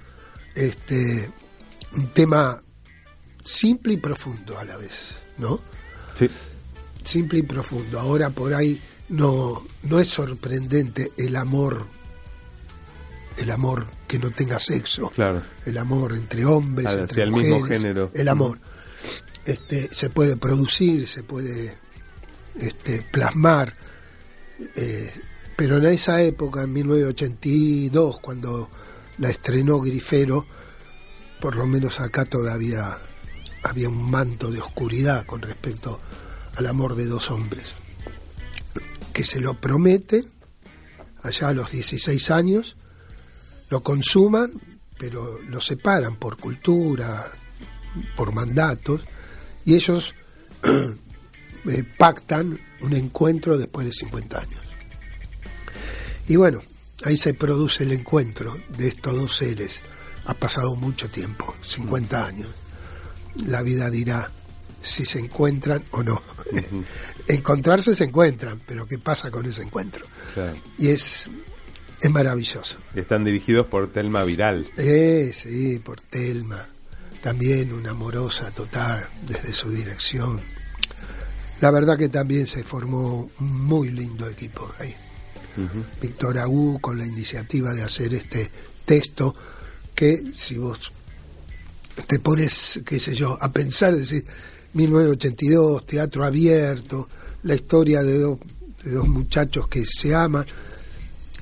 Este, un tema simple y profundo a la vez, ¿no? Sí. simple y profundo. Ahora por ahí no, no es sorprendente el amor, el amor que no tenga sexo, Claro. el amor entre hombres, entre el mismo género. el amor. Este, se puede producir, se puede este, plasmar, eh, pero en esa época, en 1982, cuando la estrenó Grifero, por lo menos acá todavía había un manto de oscuridad con respecto al amor de dos hombres, que se lo prometen allá a los 16 años, lo consuman, pero lo separan por cultura, por mandatos, y ellos eh, pactan un encuentro después de 50 años. Y bueno, ahí se produce el encuentro de estos dos seres. Ha pasado mucho tiempo, 50 años. La vida dirá si se encuentran o no. Encontrarse se encuentran, pero ¿qué pasa con ese encuentro? Claro. Y es, es maravilloso. Están dirigidos por Telma Viral. Eh, sí, por Telma. También una amorosa total desde su dirección. La verdad que también se formó un muy lindo equipo ahí. Víctor Agú con la iniciativa de hacer este texto que si vos te pones, qué sé yo, a pensar, decir, 1982, teatro abierto, la historia de dos, de dos muchachos que se aman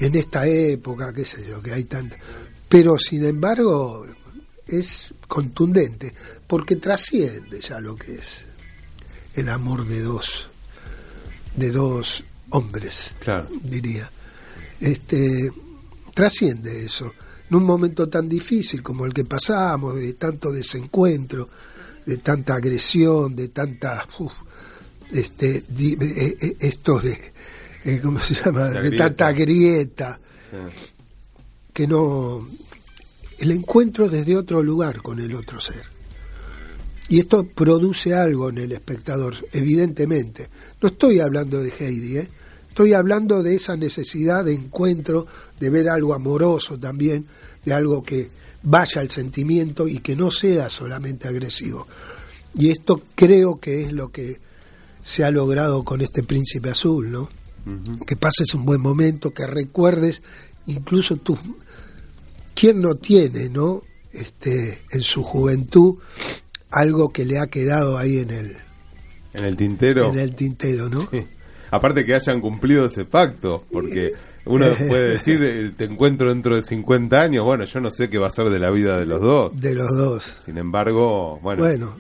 en esta época, qué sé yo, que hay tanta. Pero sin embargo es contundente, porque trasciende ya lo que es el amor de dos, de dos hombres, Claro. diría. Este trasciende eso. En un momento tan difícil como el que pasamos, de tanto desencuentro, de tanta agresión, de tanta uf, este di- eh, eh, estos de eh, ¿cómo se llama? La de grieta. tanta grieta Sí. que no el encuentro desde otro lugar con el otro ser. Y esto produce algo en el espectador, evidentemente. No estoy hablando de Heidi, ¿eh? estoy hablando de esa necesidad de encuentro, de ver algo amoroso también, de algo que vaya al sentimiento y que no sea solamente agresivo. Y esto creo que es lo que se ha logrado con este príncipe azul, ¿no? Que pases un buen momento, que recuerdes incluso tus ¿quién no tiene, no? Este, en su juventud algo que le ha quedado ahí en el En el tintero. en el tintero, ¿no? Sí. Aparte que hayan cumplido ese pacto, porque uno puede decir, eh, te encuentro dentro de 50 años, bueno, yo no sé qué va a ser de la vida de los dos. De los dos. Sin embargo, bueno, Bueno,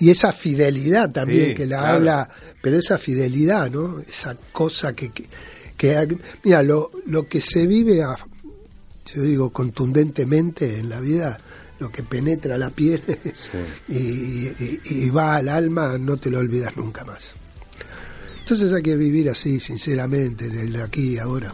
y esa fidelidad también Sí, que la claro. habla, pero esa fidelidad, ¿no? Esa cosa que, que, que- mira, lo, lo que se vive, a- yo digo, contundentemente en la vida, lo que penetra la piel y, y- y va al alma, no te lo olvidas nunca más. Entonces hay que vivir así, sinceramente, en el aquí y ahora.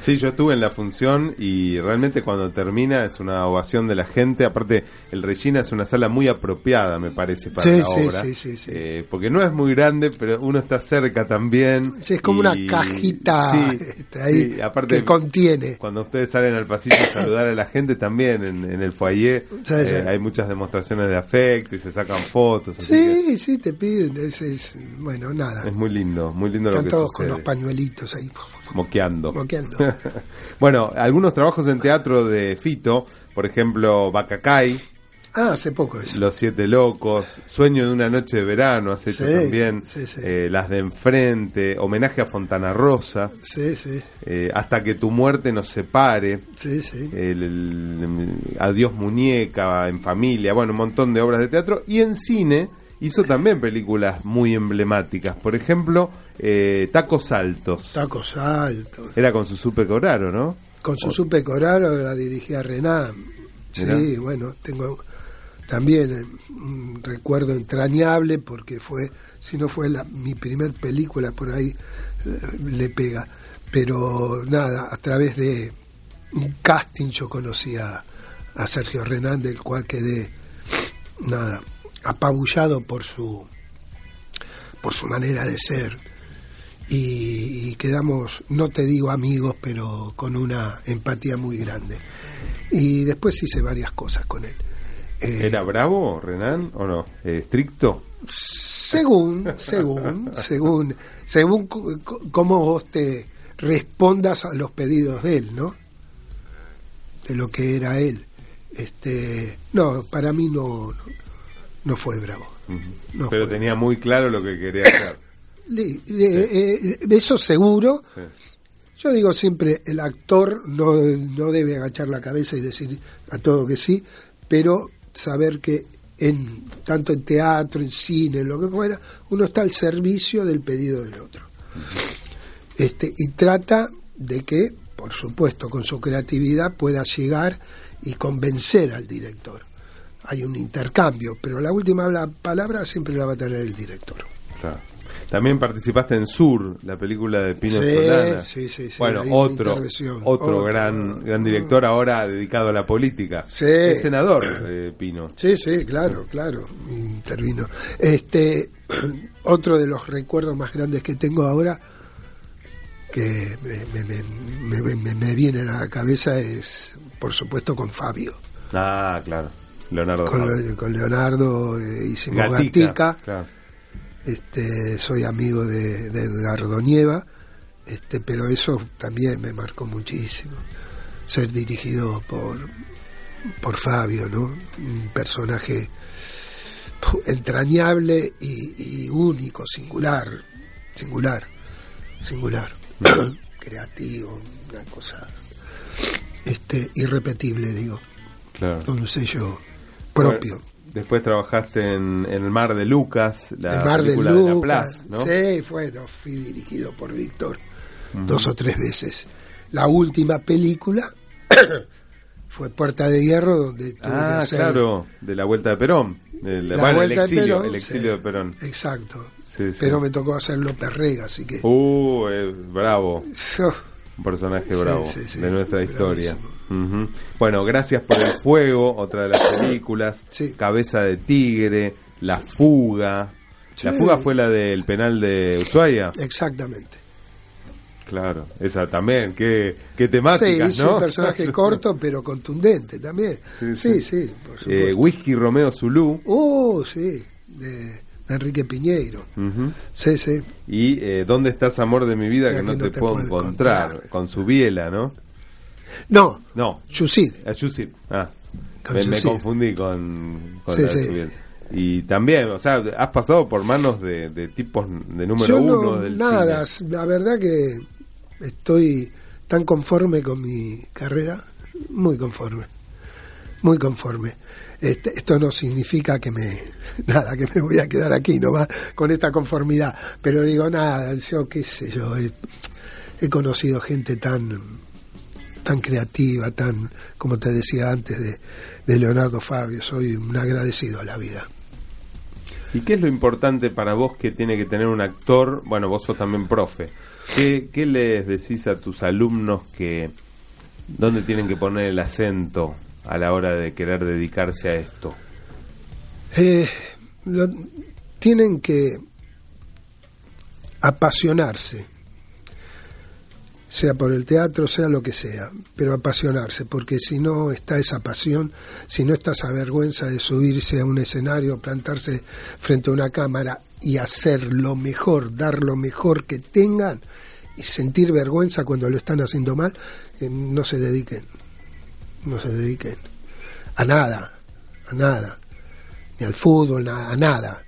Sí, yo estuve en la función y realmente cuando termina es una ovación de la gente. Aparte, el Regina es una sala muy apropiada, me parece, para Sí, la sí, obra. sí, sí, sí. Eh, porque no es muy grande, pero uno está cerca también. Sí, es como Y- una cajita sí, este, ahí aparte, que contiene. Cuando ustedes salen al pasillo a saludar a la gente también en, en el foyer, eh, hay muchas demostraciones de afecto y se sacan fotos. que Sí, sí, te piden, es, es- bueno, nada. es muy lindo, muy lindo lo que todos sucede. con los pañuelitos ahí, Moqueando. moqueando. bueno, algunos trabajos en teatro de Fito, por ejemplo, Bacacay, Ah, hace poco eso. Los Siete Locos, Sueño de una Noche de Verano, has hecho Sí, también, sí, sí. eh, Las de Enfrente, Homenaje a Fontana Rosa, Sí, sí, eh, Hasta que tu muerte nos separe, sí, sí. el, el- Adiós Muñeca, En Familia, bueno, un montón de obras de teatro. Y en cine hizo también películas muy emblemáticas, por ejemplo, eh, Tacos Altos. Tacos altos. Era con su Supe Coraro, ¿no? Con su supe coraro la dirigía Renan. Sí, bueno, tengo también eh, un recuerdo entrañable porque fue, si no fue la, mi primer película por ahí, eh, le pega. Pero nada, a través de un casting yo conocí a, a Sergio Renan, del cual quedé, nada, apabullado por su, por su manera de ser. Y, y quedamos, no te digo amigos, pero con una empatía muy grande. Y después hice varias cosas con él. Eh, ¿Era bravo, Renan, o no? Eh, ¿Estricto? según, según, según, según cómo vos te respondas a los pedidos de él, ¿no? De lo que era él. Este, no, para mí no, no, no fue bravo. No Pero fue. tenía muy claro lo que quería hacer. Le- le- eh, eso seguro. Sí. Yo digo siempre, el actor no, no debe agachar la cabeza y decir a todo que sí, pero saber que en tanto en teatro, en cine, en lo que fuera, uno está al servicio del pedido del otro. Este, y trata de que, por supuesto, con su creatividad pueda llegar y convencer al director. Hay un intercambio, pero la última la palabra siempre la va a tener el director. Claro. También participaste en Sur, la película de Pino Sí, Solana. sí, sí, sí, bueno, otro, otro Otro. gran, gran director ahora dedicado a la política. Sí. Es senador, eh, Pino. Sí, sí, claro, claro, intervino. Este, otro de los recuerdos más grandes que tengo ahora, que me, me, me- me- me- me vienen a la cabeza, es, por supuesto, con Fabio. Ah, claro. Leonardo. Con, con Leonardo eh, hicimos Gatica, Gatica. claro. Este, soy amigo de, de Edgardo Nieva, este, pero eso también me marcó muchísimo. Ser dirigido por por Fabio, ¿no? Un personaje entrañable y, y único, singular, singular, singular, creativo, una cosa este irrepetible, digo, Claro. un sello propio. Bueno, después trabajaste en, en El Mar de Lucas, la El Mar película de, la Lucas, sí, bueno, fui dirigido por Víctor dos o tres veces. La última película fue Puerta de Hierro, donde tuve Ah, que hacer claro, de la Vuelta de Perón. De la- bueno, el de exilio, Perón, el exilio sí. de Perón. Exacto. Sí, sí. Pero me tocó hacerlo Perrega, así que... Uh, eh, bravo. Un personaje bravo de nuestra historia. Bueno, gracias por el fuego, otra de las películas. Cabeza de tigre, La fuga. La fuga fue la del penal de Ushuaia. exactamente. Claro, esa también. Qué, qué temática, sí, un personaje corto, pero contundente también. Sí, Sí, Eh. Whisky Romeo Zulu. Uh, sí, de, Enrique Piñeiro. Sí, sí. Y eh, ¿Dónde estás, amor de mi vida? Que no te, te puedo puedo encontrar. Con su biela, ¿no? No, No. Yusid. Yusid. Ah, me, me confundí con, con Sí, la sí. Y también, o sea, has pasado por manos de, de tipos de número Yo no, uno del nada, cine. la verdad que estoy tan conforme con mi carrera, muy conforme, muy conforme. Este, esto no significa que me, nada, que me voy a quedar aquí nomás con esta conformidad, pero digo nada, yo qué sé yo, he, he conocido gente tan, tan creativa, tan, como te decía antes de, de Leonardo Fabio, soy un agradecido a la vida. ¿Y qué es lo importante para vos que tiene que tener un actor? Bueno, vos sos también profe. ¿Qué, qué les decís a tus alumnos que dónde tienen que poner el acento a la hora de querer dedicarse a esto? Eh, lo- tienen que apasionarse, sea por el teatro, sea lo que sea, pero apasionarse, porque si no está esa pasión, si no está esa vergüenza de subirse a un escenario, plantarse frente a una cámara y hacer lo mejor, dar lo mejor que tengan y sentir vergüenza cuando lo están haciendo mal, eh, no se dediquen, no se dediquen a nada, a nada ni al fútbol, a, nada.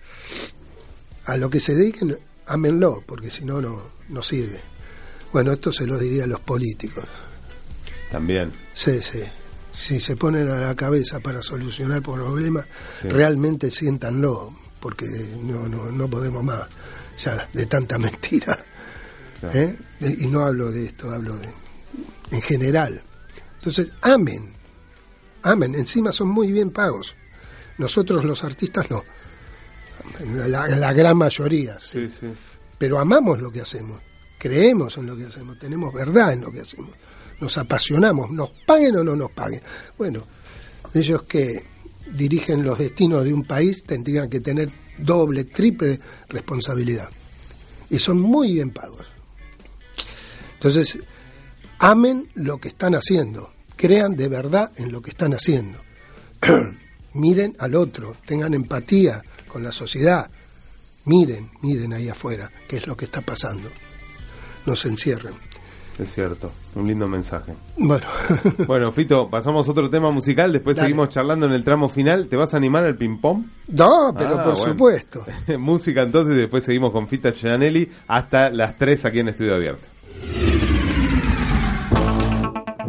A lo que se dediquen, ámenlo, porque si no, no sirve. Bueno, esto se lo diría a los políticos. También. Sí, sí. Si se ponen a la cabeza para solucionar problemas, Sí. realmente siéntanlo, porque no, no, no podemos más ya de tanta mentira. Claro. ¿Eh? Y no hablo de esto, hablo de, en general. Entonces, amen, amen, encima son muy bien pagos. Nosotros los artistas no, la, la gran mayoría, sí. Sí, sí. pero amamos lo que hacemos, creemos en lo que hacemos, tenemos verdad en lo que hacemos, nos apasionamos, nos paguen o no nos paguen. Bueno, ellos que dirigen los destinos de un país tendrían que tener doble, triple responsabilidad. Y son muy bien pagos. Entonces, amen lo que están haciendo, crean de verdad en lo que están haciendo. miren al otro, tengan empatía con la sociedad, miren, miren ahí afuera qué es lo que está pasando. No se encierren. Es cierto. Un lindo mensaje. Bueno, Bueno, Fito, pasamos a otro tema musical, después Dale. seguimos charlando en el tramo final. ¿Te vas a animar al ping-pong? no, pero Ah, por bueno. supuesto. Música entonces y después seguimos con Fita Gianelli hasta las 3 aquí en Estudio Abierto.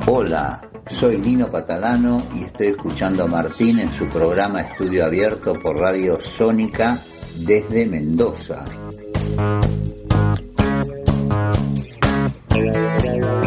Hola, soy Nino Patalano y estoy escuchando a Martín en su programa Estudio Abierto por Radio Sónica desde Mendoza. Si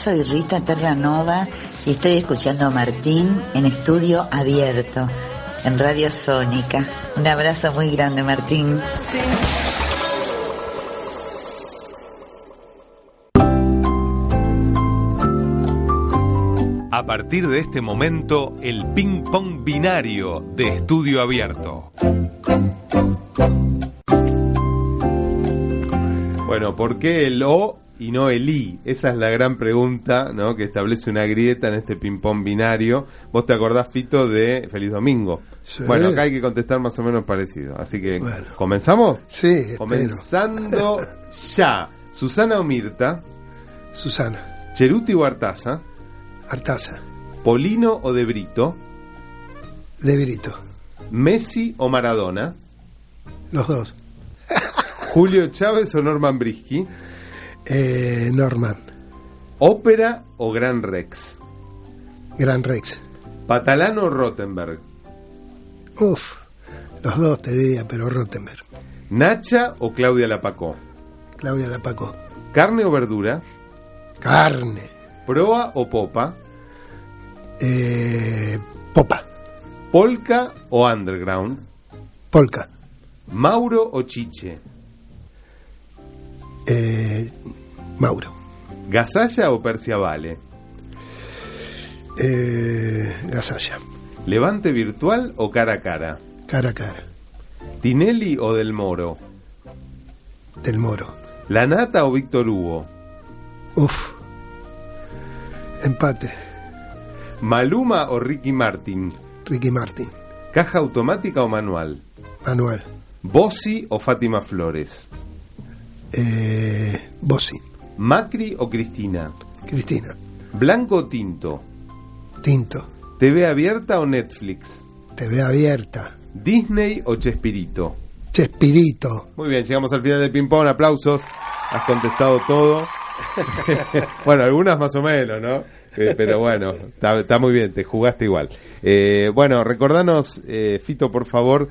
soy Rita Terranova y estoy escuchando a Martín en estudio abierto en Radio Sónica. Un abrazo muy grande, Martín. A partir de este momento, el ping-pong binario de estudio abierto. Bueno, ¿por qué el O y no el I? Esa es la gran pregunta, ¿no? Que establece una grieta en este ping-pong binario. ¿Vos te acordás, Fito, de Feliz Domingo? Sí. Bueno, acá hay que contestar más o menos parecido. Así que, ¿comenzamos? Sí, espero. Comenzando ya. Susana o Mirta. Susana. Cheruti o Artaza. Artaza. Polino o De Brito. De Brito. Messi o Maradona. Los dos. Julio Chávez o Norman Brisky. Eh, Norman. Ópera o Gran Rex. Gran Rex. Patalano o Rottenberg. Uf. Los dos te diría, pero Rottenberg. Nacha o Claudia Lapacó. Claudia Lapaco. Carne o verdura. Carne. Proa o popa. Eh, popa. Polka o underground. Polka. Mauro o Chiche. Eh, Mauro. Gasalla o Persia Vale. Eh, Gasalla. Levante virtual o cara a cara. Cara a cara. Tinelli o Del Moro. Del Moro. La Nata o Víctor Hugo. Uf. Empate. Maluma o Ricky Martin. Ricky Martin. Caja automática o manual. Manual. Bossi o Fátima Flores. Eh, Bossi. Macri o Cristina. Cristina. Blanco o tinto. Tinto. TV abierta o Netflix. TV abierta. Disney o Chespirito. Chespirito. Muy bien, llegamos al final del ping-pong. Aplausos. Has contestado todo. bueno, algunas más o menos, ¿no? Eh, pero bueno, está, está muy bien, te jugaste igual. Eh, bueno, recordanos, eh, Fito, por favor,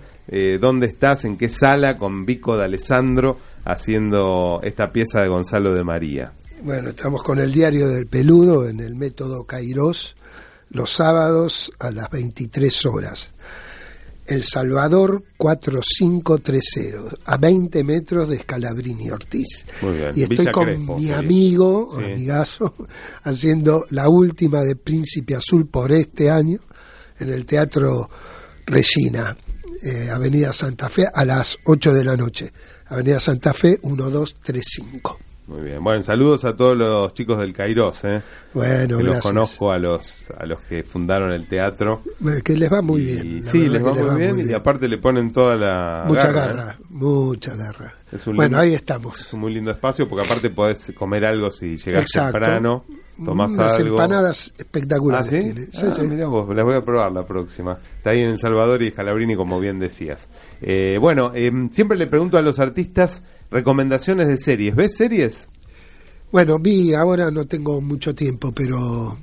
dónde estás, en qué sala con Vico de Alessandro haciendo esta pieza de Gonzalo de María. Bueno, estamos con el diario del peludo en el método Kairos los sábados a las 23 horas. El Salvador 4530, a 20 metros de Scalabrini Ortiz. Muy bien. Y estoy Villa con Crespo, mi amigo, Sí. amigazo, haciendo la última de Príncipe Azul por este año en el Teatro Regina, eh, Avenida Santa Fe, a las 8 de la noche. Avenida Santa Fe 1235. Muy bien. Bueno, saludos a todos los chicos del Kairos, ¿eh? Bueno, que los gracias. conozco a los a los que fundaron el teatro. Eh, Que les va muy Y bien. sí, les va muy bien, y aparte le ponen toda la Mucha garra, garra, ¿eh? mucha garra. Bueno, lindo- ahí estamos. Es un muy lindo espacio porque aparte podés comer algo si llegás Exacto. temprano, tomás Unas algo. empanadas espectaculares ¿Ah, sí? tiene. Sí, Ah, sí. mirá vos, las voy a probar la próxima. Está ahí en El Salvador y Jalabrini, como bien decías. Eh, bueno, eh, siempre le pregunto a los artistas recomendaciones de series. ¿Ves series? Bueno, vi, ahora no tengo mucho tiempo, pero...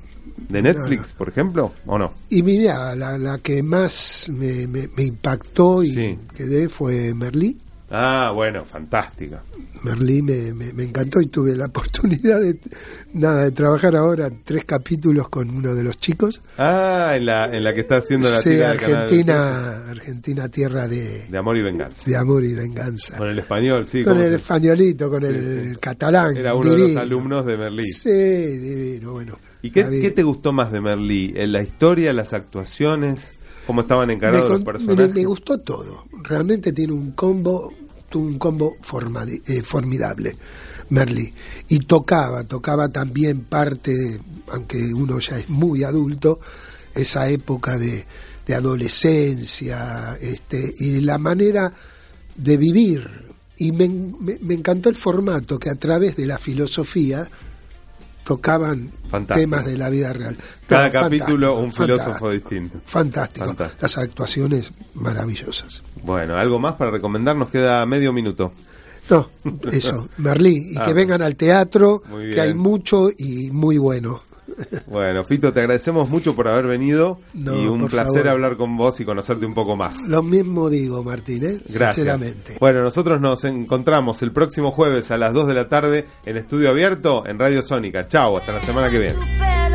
¿De Netflix, por ejemplo? ¿O no? Y mira, la, la que más me, me- me impactó y Sí. quedé fue Merlí. Ah, bueno, fantástica. Merlí me, me- me encantó y tuve la oportunidad de nada de trabajar ahora tres capítulos con uno de los chicos. Ah, en la, en la que está haciendo la Sí, tira canal Argentina, Argentina tierra de, de Amor y Venganza. de amor y venganza. Con el español, sí. con ¿cómo el se- españolito, con el, Sí, catalán. Era uno de los alumnos de Merlí. Sí, divino, bueno. ¿Y qué, qué te gustó más de Merlí? ¿En ¿La historia, las actuaciones? ¿Cómo estaban encarados los personajes? me- me gustó todo. Realmente tiene un combo, un combo formadi- eh, formidable, Merly. Y tocaba, tocaba también parte, aunque uno ya es muy adulto, esa época de, de adolescencia, este, y la manera de vivir. Y me, me- me encantó el formato que a través de la filosofía tocaban Fantástico. temas de la vida real. Cada capítulo un filósofo fantástico. distinto. Fantástico. Fantástico. Las actuaciones maravillosas. Bueno, ¿algo más para recomendar? Nos queda medio minuto. No, eso, Merlí. Y Ah, que vengan al teatro, que hay mucho y muy bueno. Bueno, Fito, te agradecemos mucho por haber venido No, y un placer favor. hablar con vos y conocerte un poco más. Lo mismo digo, Martín, ¿eh? Gracias. sinceramente. Bueno, nosotros nos encontramos el próximo jueves a las 2 de la tarde en Estudio Abierto en Radio Sónica. Chao, hasta la semana que viene.